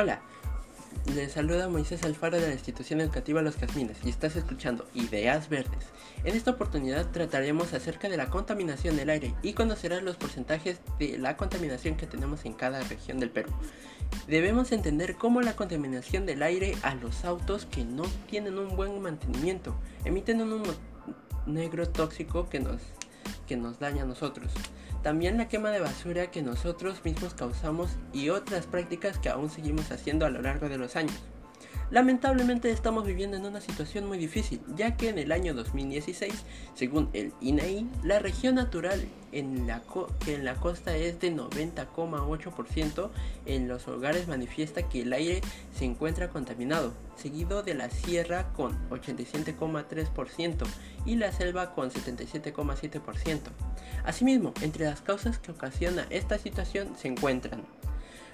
Hola, les saluda Moisés Alfaro de la institución educativa Los Casmines y estás escuchando Ideas Verdes. En esta oportunidad trataremos acerca de la contaminación del aire y conocerás los porcentajes de la contaminación que tenemos en cada región del Perú. Debemos entender cómo la contaminación del aire a los autos que no tienen un buen mantenimiento emiten un humo negro tóxico que nos, que nos daña a nosotros también la quema de basura que nosotros mismos causamos y otras prácticas que aún seguimos haciendo a lo largo de los años. Lamentablemente estamos viviendo en una situación muy difícil, ya que en el año 2016, según el INAI, la región natural en la que en la costa es de 90,8%, en los hogares manifiesta que el aire se encuentra contaminado, seguido de la sierra con 87,3% y la selva con 77,7%. Asimismo, entre las causas que ocasiona esta situación se encuentran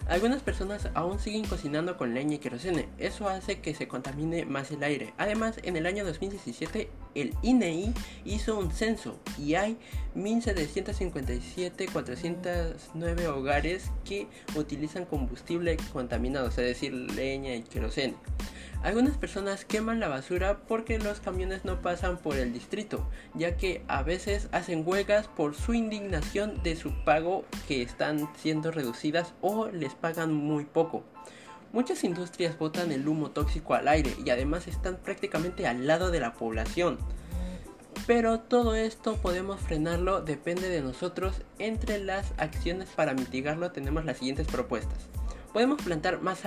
algunas personas aún siguen cocinando con leña y querosene, eso hace que se contamine más el aire. Además, en el año 2017 el INEI e hizo un censo y hay 1757.409 hogares que utilizan combustible contaminado, es decir, leña y querosene. Algunas personas queman la basura porque los camiones no pasan por el distrito, ya que a veces hacen huelgas por su indignación de su pago que están siendo reducidas o les pagan muy poco. Muchas industrias botan el humo tóxico al aire y además están prácticamente al lado de la población. Pero todo esto podemos frenarlo, depende de nosotros. Entre las acciones para mitigarlo tenemos las siguientes propuestas. Podemos plantar más,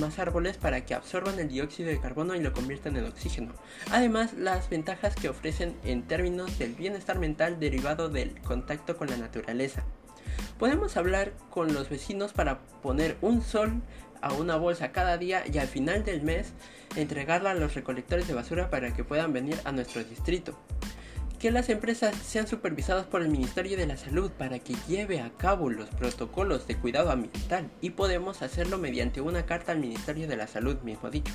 más árboles para que absorban el dióxido de carbono y lo conviertan en oxígeno. Además, las ventajas que ofrecen en términos del bienestar mental derivado del contacto con la naturaleza. Podemos hablar con los vecinos para poner un sol a una bolsa cada día y al final del mes entregarla a los recolectores de basura para que puedan venir a nuestro distrito que las empresas sean supervisadas por el Ministerio de la Salud para que lleve a cabo los protocolos de cuidado ambiental y podemos hacerlo mediante una carta al Ministerio de la Salud mismo dicho.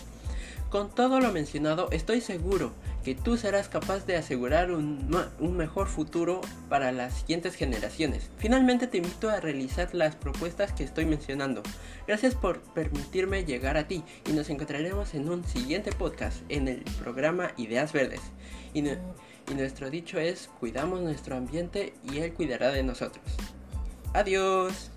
Con todo lo mencionado, estoy seguro que tú serás capaz de asegurar un, un, mejor futuro para las siguientes generaciones. Finalmente te invito a realizar las propuestas que estoy mencionando. Gracias por permitirme llegar a ti y nos encontraremos en un siguiente podcast en el programa Ideas Verdes. Y y nuestro dicho es, cuidamos nuestro ambiente y Él cuidará de nosotros. Adiós.